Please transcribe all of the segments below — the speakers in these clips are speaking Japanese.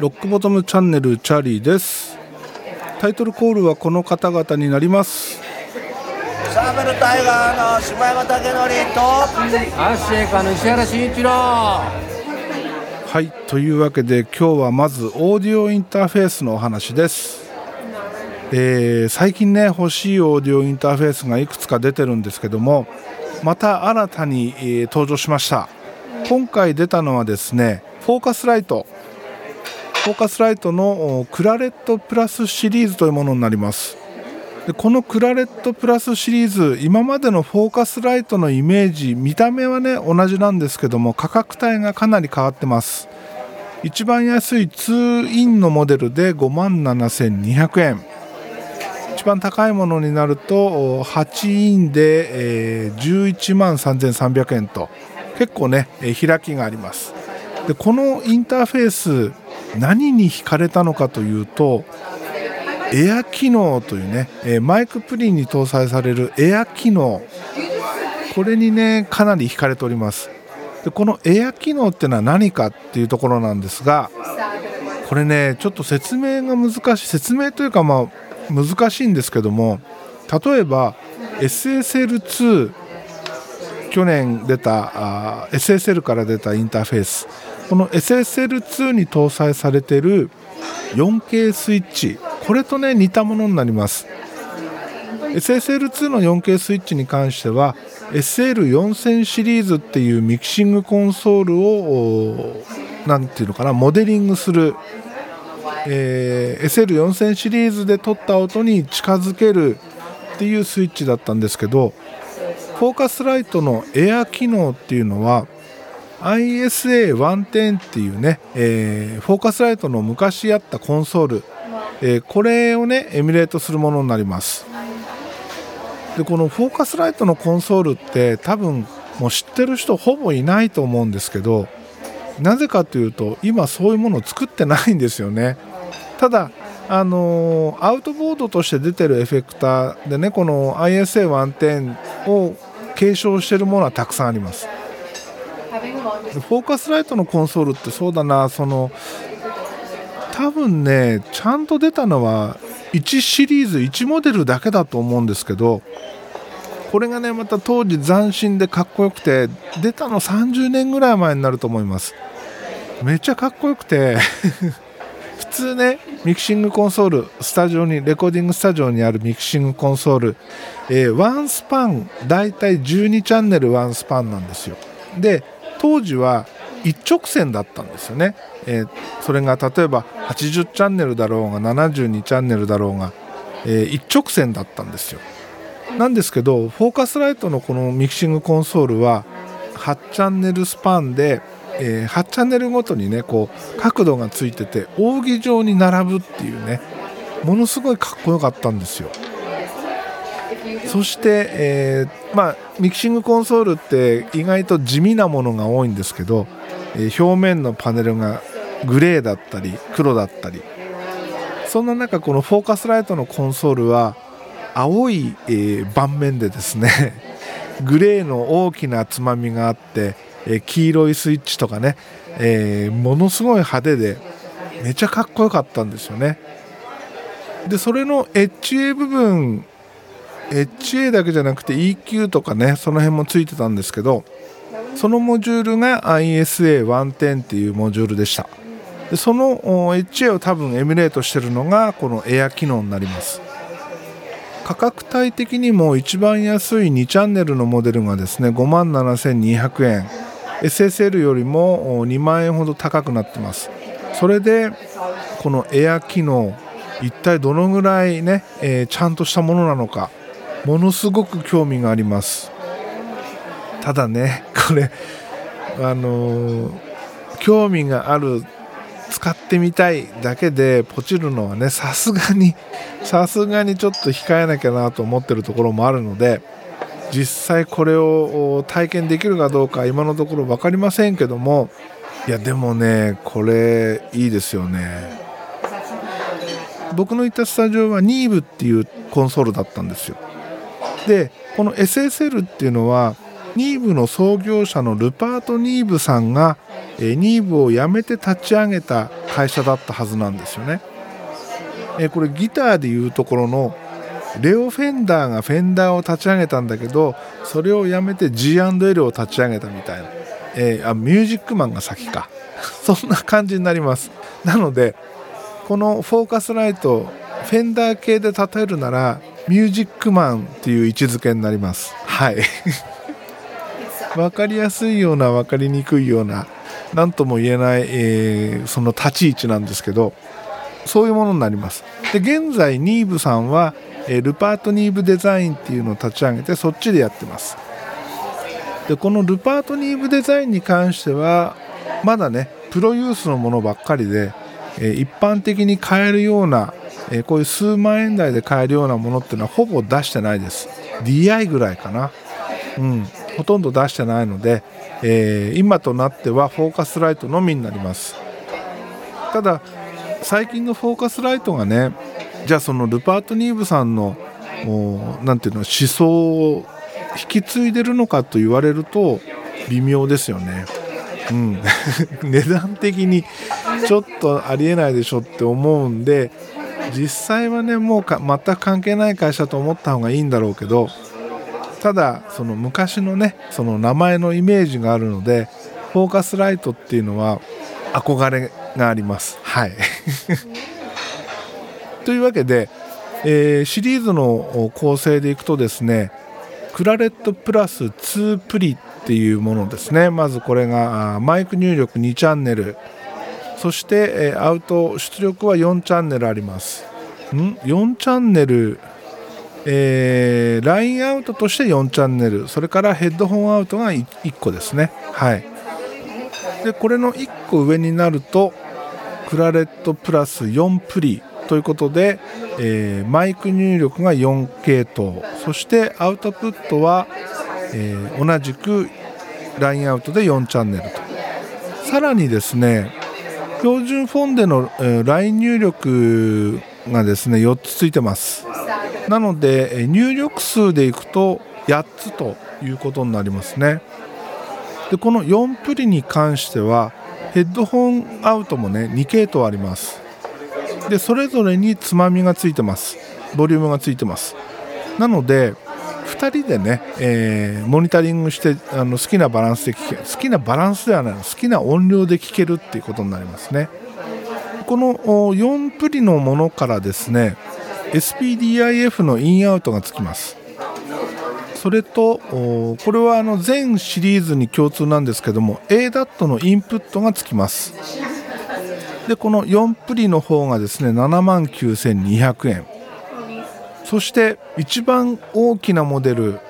ロックボトムチャンネルチャーリーです。タイトルコールはこの方々になります。サーベルタイガーの柴山武則とアッシェイカーの石原慎一郎。はいというわけで今日はまずオーディオインターフェースのお話です、えー最近ね欲しいオーディオインターフェースがいくつか出てるんですけどもまた新たに、えー登場しました。今回出たのはですねフォーカスライト。フォーカスライトのクラレットプラスシリーズというものになります。でこのクラレットプラスシリーズ今までのフォーカスライトのイメージ見た目はね同じなんですけども価格帯がかなり変わってます。一番安い2インのモデルで5万7200円。一番高いものになると8インで、えー11万3300円と結構ね、開きがあります。でこのインターフェース何に惹かれたのかというとエア機能というね、マイクプリンに搭載されるエア機能。これにねかなり惹かれております。でこのエア機能っていうのは何かっていうところなんですがこれねちょっと説明が難しい。説明というかまあ難しいんですけども例えば SSL2 去年出たあ SSL から出たインターフェース。この SSL2 に搭載されてる 4K スイッチ。これとね似たものになります。SSL2 の 4K スイッチに関しては SL4000 シリーズっていうミキシングコンソールをおなんていうのかなモデリングする、えー SL4000 シリーズで撮った音に近づけるっていうスイッチだったんですけどフォーカスライトのエア機能っていうのは ISA110 っていうね、えーフォーカスライトの昔あったコンソール、えーこれをねエミュレートするものになります。でこのフォーカスライトのコンソールって多分もう知ってる人ほぼいないと思うんですけどなぜかというと今そういうものを作ってないんですよね。ただあのアウトボードとして出てるエフェクターでねこの ISA110 を継承してるものはたくさんあります。フォーカスライトのコンソールってそうだな。その多分ねちゃんと出たのは1シリーズ1モデルだけだと思うんですけどこれがねまた当時斬新でかっこよくて出たの30年ぐらい前になると思います。めっちゃかっこよくて。通ねミキシングコンソールスタジオにレコーディングスタジオにあるミキシングコンソール、えーワンスパンだいたい12チャンネルワンスパンなんですよ。で当時は一直線だったんですよね、えーそれが例えば80チャンネルだろうが72チャンネルだろうが、えー一直線だったんですよ。なんですけどフォーカスライトのこのミキシングコンソールは8チャンネルスパンで、えー8チャンネルごとにねこう角度がついてて扇状に並ぶっていうねものすごいかっこよかったんですよ。そして、えーまあ、ミキシングコンソールって意外と地味なものが多いんですけど、えー表面のパネルがグレーだったり黒だったり。そんな中このフォーカスライトのコンソールは青い、えー盤面でですねグレーの大きなつまみがあって、え黄色いスイッチとかね、えーものすごい派手でめちゃかっこよかったんですよね。でそれの HA 部分 HA だけじゃなくて EQ とかねその辺もついてたんですけどそのモジュールが ISA110 っていうモジュールでした。でその HA を多分エミュレートしてるのがこのエア機能になります。価格帯的にも一番安い2チャンネルのモデルがですね5万7200円。SSL よりも2万円ほど高くなってます。それでこのエア機能一体どのぐらいね、えーちゃんとしたものなのかものすごく興味があります。ただねこれあのー興味がある使ってみたいだけでポチるのはねさすがにさすがにちょっと控えなきゃなと思ってるところもあるので実際これを体験できるかどうか今のところ分かりませんけどもいやでもねこれいいですよね僕の行ったスタジオはニーブっていうコンソールだったんですよでこの SSL っていうのはニーブの創業者のルパート・ニーブさんが、えニーブを辞めて立ち上げた会社だったはずなんですよね。えこれギターでいうところのレオ・フェンダーがフェンダーを立ち上げたんだけどそれをやめて G&L を立ち上げたみたいな、えー、あミュージックマンが先か。そんな感じになります。なのでこのフォーカスライトフェンダー系で例えるならミュージックマンっていう位置づけになります。はい。分かりやすいような分かりにくいような何とも言えない、えー、その立ち位置なんですけどそういうものになります。で現在ニーブさんは、え、ルパートニーブデザインっていうのを立ち上げてそっちでやってます。でこのルパートニーブデザインに関してはまだねプロユースのものばっかりで、え、一般的に買えるような、え、こういう数万円台で買えるようなものっていうのはほぼ出してないです。DI ぐらいかな。うん。ほとんど出してないので、えー、今となってはフォーカスライトのみになります。ただ最近のフォーカスライトがねじゃあそのルパート・ニーブさんの何ていうの思想を引き継いでるのかと言われると微妙ですよね。うん、値段的にちょっとありえないでしょって思うんで実際はねもう全く関係ない会社と思った方がいいんだろうけどただその昔のねその名前のイメージがあるのでフォーカスライトっていうのは憧れがあります。はい。というわけで、えー、シリーズの構成でいくとですねクラレットプラス2プリっていうものですね。まずこれがマイク入力2チャンネル。そして、アウト出力は4チャンネルあります。ん？4チャンネル。えー、ラインアウトとして4チャンネル。それからヘッドホンアウトが 1, 1個ですね。はい。でこれの1個上になるとクラレットプラス4プリということで、えー、マイク入力が4系統。そしてアウトプットは、えー、同じくラインアウトで4チャンネルと。さらにですね標準フォンでの、えー、ライン入力がですね4つついてます。なので入力数でいくと8つということになりますね。でこの4プリに関してはヘッドホンアウトもね2系統あります。でそれぞれにつまみがついてます。ボリュームがついてます。なので2人でね、えー、モニタリングしてあの好きなバランスで聴け好きなバランスではない好きな音量で聴けるっていうことになりますね。この4プリのものからですね SPDIF のインアウトがつきます。それとこれはあの全シリーズに共通なんですけども ADAT のインプットがつきます。でこの4プリの方がですね7万9200円。そして一番大きなモデル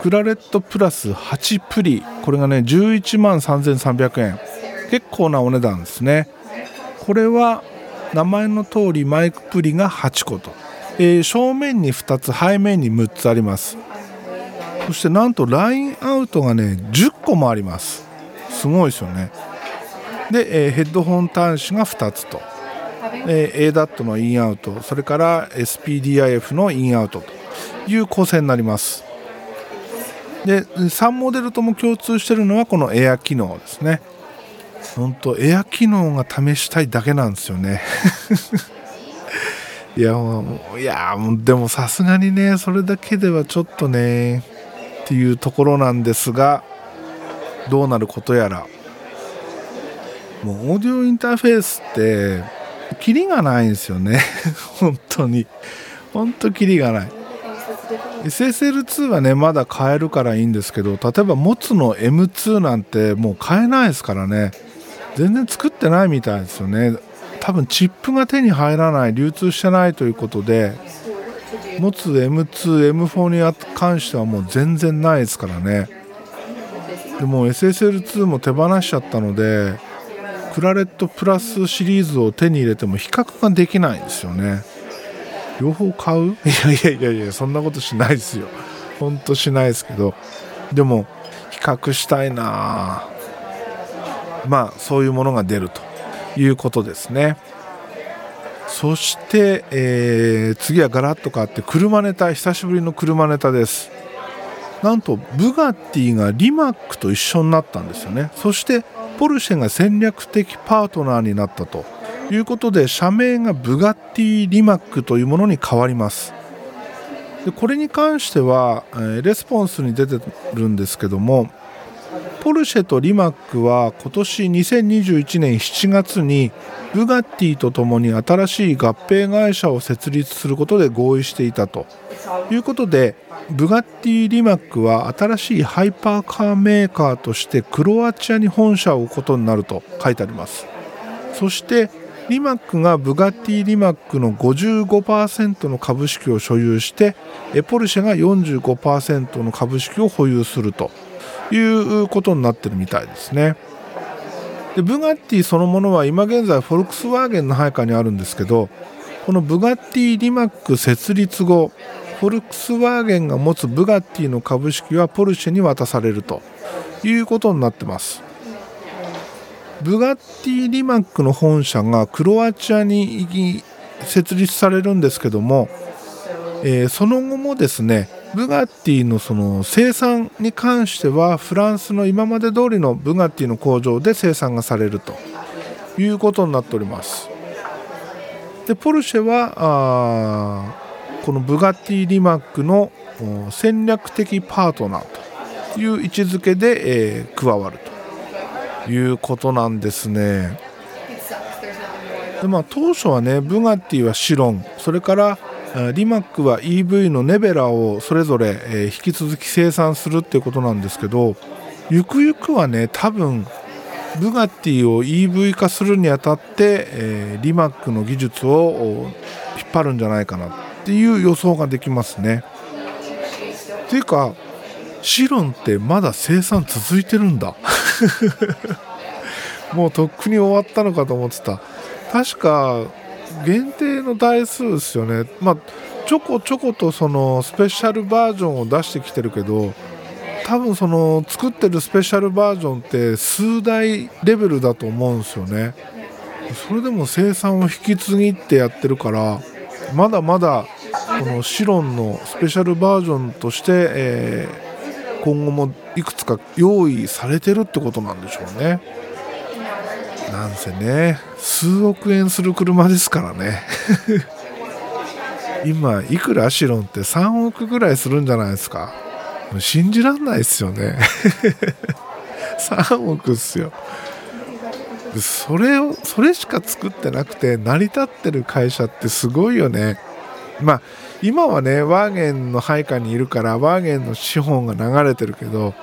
クラレットプラス8プリ。これがね11万3300円。結構なお値段ですね。これは名前の通りマイクプリが8個と、えー、正面に2つ背面に6つあります。そしてなんとラインアウトがね10個もあります。すごいですよね。で、えー、ヘッドホン端子が2つと、えー、ADAT のインアウト。それから SPDIF のインアウトという構成になります。で3モデルとも共通しているのはこのエア機能ですね。本当エア機能が試したいだけなんですよね。いやもういやでもさすがにねそれだけではちょっとね。っていうところなんですがどうなることやら。もうオーディオインターフェースってキリがないんですよね。本当に。本当キリがない。SSL2 はねまだ買えるからいいんですけど例えば持つの M2 なんてもう買えないですからね。全然作ってないみたいですよね。多分チップが手に入らない流通してないということで持つ M2、M4 に関してはもう全然ないですからね。でも SSL2 も手放しちゃったのでクラレットプラスシリーズを手に入れても比較ができないんですよね。両方買う？いやいやいやいやそんなことしないですよ。ほんとしないですけど。でも比較したいな。まあそういうものが出るということですね。そして、えー、次はガラッと変わって車ネタ久しぶりの車ネタです。なんとブガッティがリマックと一緒になったんですよね。そしてポルシェが戦略的パートナーになったと。いうことで社名がブガッティ・リマックというものに変わります。でこれに関しては、え、レスポンスに出てるんですけどもポルシェとリマックは今年2021年7月にブガッティとともに新しい合併会社を設立することで合意していたと。いうことでブガッティ・リマックは新しいハイパーカーメーカーとしてクロアチアに本社を置くことになると書いてあります。そしてリマックがブガッティ・リマックの55%の株式を所有してポルシェが45%の株式を保有すると。いうことになってるみたいですね。でブガッティそのものは今現在フォルクスワーゲンの配下にあるんですけどこのブガッティ・リマック設立後フォルクスワーゲンが持つブガッティの株式はポルシェに渡されるということになってます。ブガッティ・リマックの本社がクロアチアに設立されるんですけども、えー、その後もですねブガッティのその生産に関してはフランスの今まで通りのブガッティの工場で生産がされるということになっておりますでポルシェはこのブガッティ・リマックの戦略的パートナーという位置づけで、えー、加わるということなんですね。でまあ、当初はねブガッティはシロンそれからリマックは EV のネベラをそれぞれ、え、引き続き生産するっていうことなんですけどゆくゆくはね多分ブガッティを EV 化するにあたって、え、リマックの技術を引っ張るんじゃないかなっていう予想ができますね。っていうかシロンってまだ生産続いてるんだ もうとっくに終わったのかと思ってた確か限定の台数ですよねまあちょこちょことそのスペシャルバージョンを出してきてるけど多分その作ってるスペシャルバージョンって数台レベルだと思うんですよねそれでも生産を引き継ぎってやってるからまだまだこのシロンのスペシャルバージョンとして、えー、今後もいくつか用意されてるってことなんでしょうね。なんせね数億円する車ですからね。今いくらアシロンって3億ぐらいするんじゃないですか。信じらんないですよね。3億っすよ。それをそれしか作ってなくて成り立ってる会社ってすごいよね。まあ今はねワーゲンの配下にいるからワーゲンの資本が流れてるけど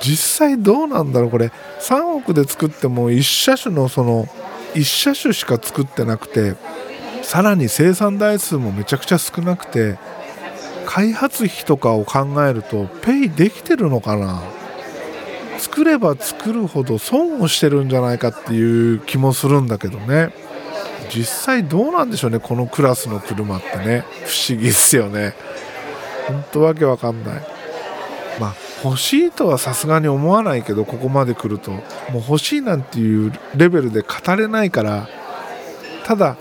実際どうなんだろうこれ。3億で作っても1車種のその1車種しか作ってなくてさらに生産台数もめちゃくちゃ少なくて開発費とかを考えるとペイできてるのかな。作れば作るほど損をしてるんじゃないかっていう気もするんだけどね。実際どうなんでしょうねこのクラスの車ってね。不思議っすよね。ほんとわけわかんない。まあ欲しいとはさすがに思わないけどここまで来るともう欲しいなんていうレベルで語れないからただ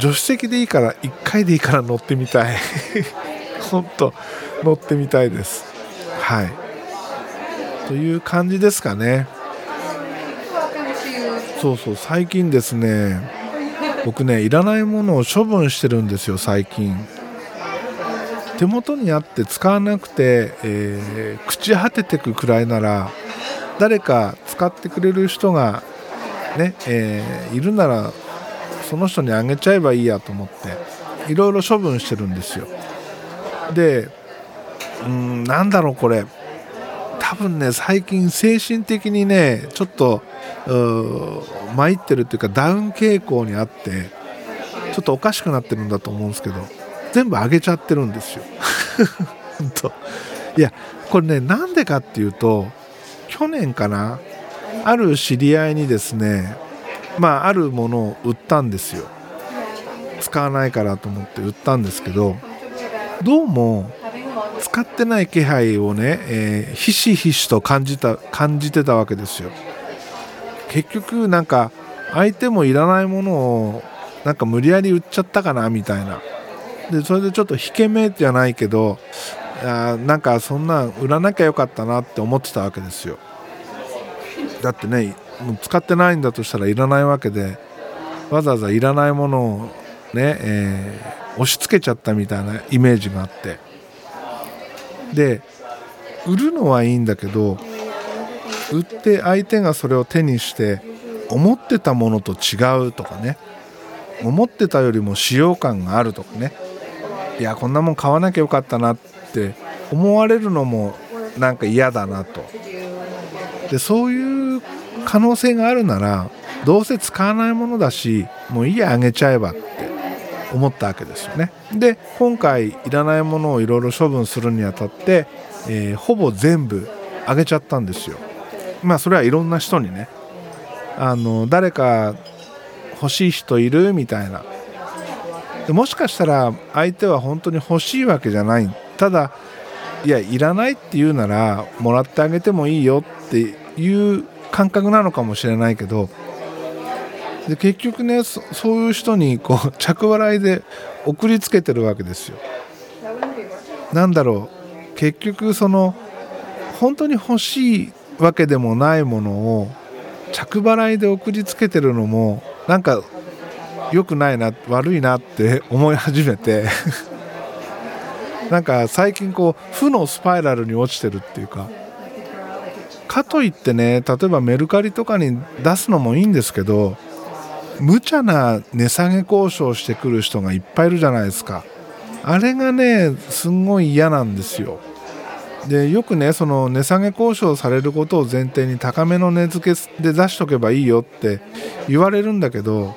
助手席でいいから1回でいいから乗ってみたい。ほんと乗ってみたいです。はい。という感じですかね。そうそう最近ですね僕ねいらないものを処分してるんですよ最近。手元にあって使わなくて、えー、朽ち果ててくくらいなら誰か使ってくれる人がね、えー、いるならその人にあげちゃえばいいやと思っていろいろ処分してるんですよ。でうんなんだろうこれ。多分ね最近精神的にねちょっと参ってるっていうかダウン傾向にあってちょっとおかしくなってるんだと思うんですけど。全部上げちゃってるんですよ。本当。いやこれねなんでかっていうと去年かなある知り合いにですねまああるものを売ったんですよ。使わないからと思って売ったんですけどどうも使ってない気配をね、えー、ひしひしと感じた感じてたわけですよ。結局なんか相手もいらないものをなんか無理やり売っちゃったかなみたいなでそれでちょっと引け目じゃないけどあなんかそんなん売らなきゃよかったなって思ってたわけですよ。だってねもう使ってないんだとしたらいらないわけでわざわざいらないものをね、えー、押し付けちゃったみたいなイメージがあって。で売るのはいいんだけど売って相手がそれを手にして思ってたものと違うとかね思ってたよりも使用感があるとかね。いやこんなもん買わなきゃよかったなって思われるのもなんか嫌だなと。でそういう可能性があるならどうせ使わないものだしもういいやあげちゃえばって思ったわけですよね。で今回いらないものをいろいろ処分するにあたって、えー、ほぼ全部あげちゃったんですよ。まあそれはいろんな人にね。あの誰か欲しい人いる？みたいな。でもしかしたら相手は本当に欲しいわけじゃないただいやいらないって言うならもらってあげてもいいよっていう感覚なのかもしれないけどで結局ねそういう人にこう着払いで送りつけてるわけですよ。なんだろう結局その本当に欲しいわけでもないものを着払いで送りつけてるのもなんか良くないな悪いなって思い始めて。なんか最近こう負のスパイラルに落ちてるっていうか。かといってね例えばメルカリとかに出すのもいいんですけど無茶な値下げ交渉してくる人がいっぱいいるじゃないですか。あれがねすんごい嫌なんですよ。でよくねその値下げ交渉されることを前提に高めの値付けで出しとけばいいよって言われるんだけど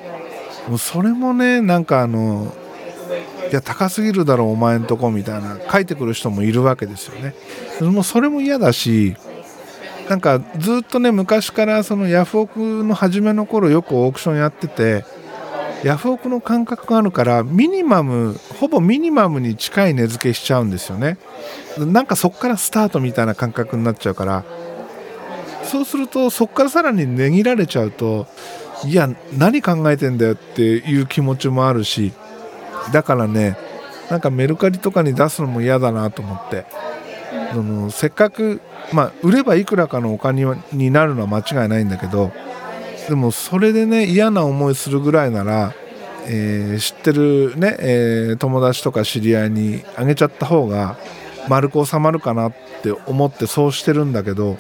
もうそれもねなんかあのいや高すぎるだろお前んとこみたいな書いてくる人もいるわけですよね。もうそれも嫌だしなんかずっとね昔からそのヤフオクの初めの頃よくオークションやっててヤフオクの感覚があるからミニマムほぼミニマムに近い値付けしちゃうんですよね。なんかそこからスタートみたいな感覚になっちゃうからそうするとそこからさらに値切られちゃうといや何考えてんだよっていう気持ちもあるしだからねなんかメルカリとかに出すのも嫌だなと思って。そのせっかくまあ、売ればいくらかのお金になるのは間違いないんだけどでもそれでね嫌な思いするぐらいなら、えー、知ってるね、えー、友達とか知り合いにあげちゃった方が丸く収まるかなって思ってそうしてるんだけど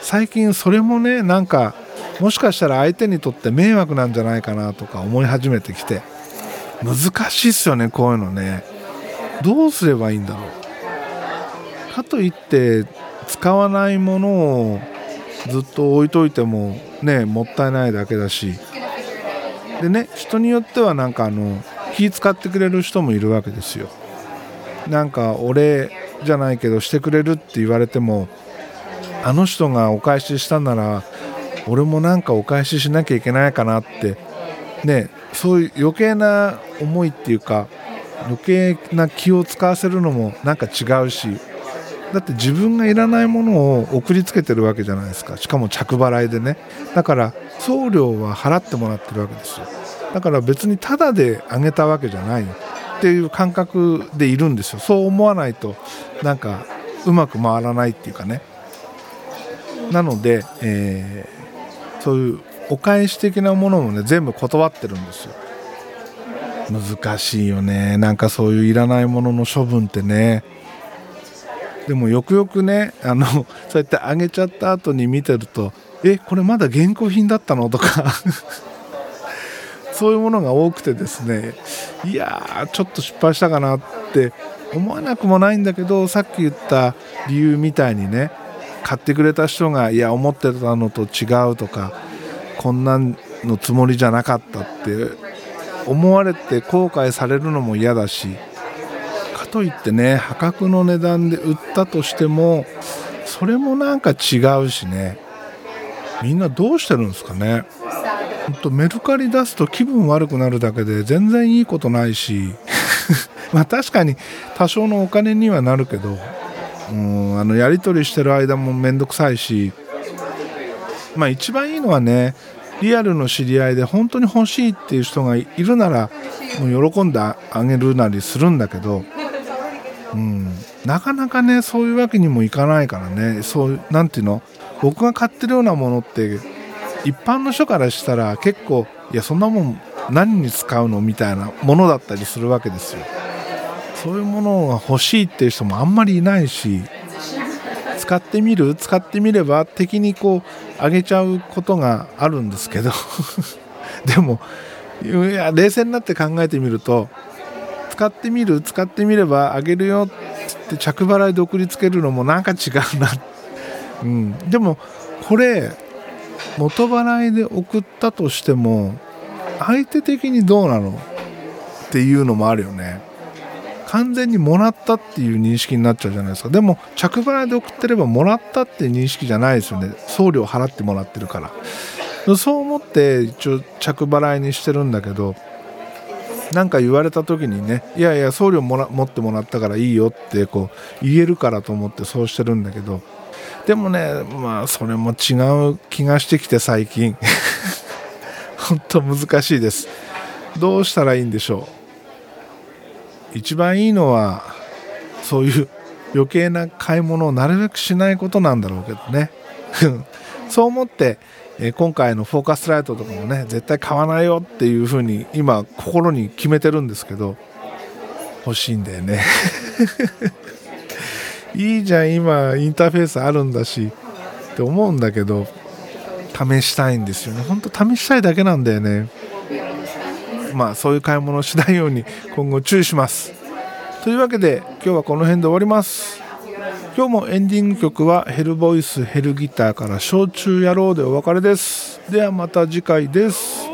最近それもねなんかもしかしたら相手にとって迷惑なんじゃないかなとか思い始めてきて難しいっすよねこういうのね。どうすればいいんだろう。かといって使わないものをずっと置いといてもねもったいないだけだし。でね人によってはなんかあの気使ってくれる人もいるわけですよ。なんかお礼じゃないけどしてくれるって言われてもあの人がお返ししたなら俺もなんかお返ししなきゃいけないかなって。ねそういう余計な思いっていうか余計な気を使わせるのもなんか違うしだって自分がいらないものを送りつけてるわけじゃないですか。しかも着払いでね。だから送料は払ってもらってるわけですよ。だから別にタダであげたわけじゃない。っていう感覚でいるんですよ。そう思わないとなんかうまく回らないっていうかね。なので、え、そういうお返し的なものもね全部断ってるんですよ。難しいよね。なんかそういういらないものの処分ってね。でもよくよくねあのそうやってあげちゃった後に見てるとえこれまだ現行品だったの？とか。そういうものが多くてですね。いやーちょっと失敗したかなって思わなくもないんだけどさっき言った理由みたいにね買ってくれた人がいや思ってたのと違うとかこんなのつもりじゃなかったって思われて後悔されるのも嫌だしかといってね破格の値段で売ったとしてもそれもなんか違うしね。みんなどうしてるんですかね。ほんとメルカリ出すと気分悪くなるだけで全然いいことないし。まあ確かに多少のお金にはなるけどうんあのやり取りしてる間も面倒くさいしまあ一番いいのはねリアルの知り合いで本当に欲しいっていう人がいるならもう喜んであげるなりするんだけどうん、なかなかねそういうわけにもいかないからねそうなんていうの？僕が買ってるようなものって一般の人からしたら結構いやそんなもん何に使うの？みたいなものだったりするわけですよ。そういうものが欲しいっていう人もあんまりいないし使ってみる？使ってみれば敵にこうあげちゃうことがあるんですけど。でもいや冷静になって考えてみると使ってみる？使ってみればあげるよって着払いで送りつけるのもなんか違うな、うん、でもこれ元払いで送ったとしても相手的にどうなの？っていうのもあるよね。完全にもらったっていう認識になっちゃうじゃないですか。でも着払いで送ってればもらったっていう認識じゃないですよね。送料払ってもらってるから。そう思って一応着払いにしてるんだけど何か言われた時にねいやいや送料もら持ってもらったからいいよってこう言えるからと思ってそうしてるんだけど。でもねまあそれも違う気がしてきて最近。本当難しいです。どうしたらいいんでしょう。一番いいのはそういう余計な買い物をなるべくしないことなんだろうけどね。そう思ってえ今回のフォーカスライトとかもね絶対買わないよっていう風に今心に決めてるんですけど欲しいんだよね。いいじゃん今インターフェースあるんだしって思うんだけど試したいんですよね。本当試したいだけなんだよね。まあそういう買い物をしないように今後注意します。というわけで今日はこの辺で終わります。今日もエンディング曲はヘルボイスヘルギターから焼酎野郎でお別れです。ではまた次回です。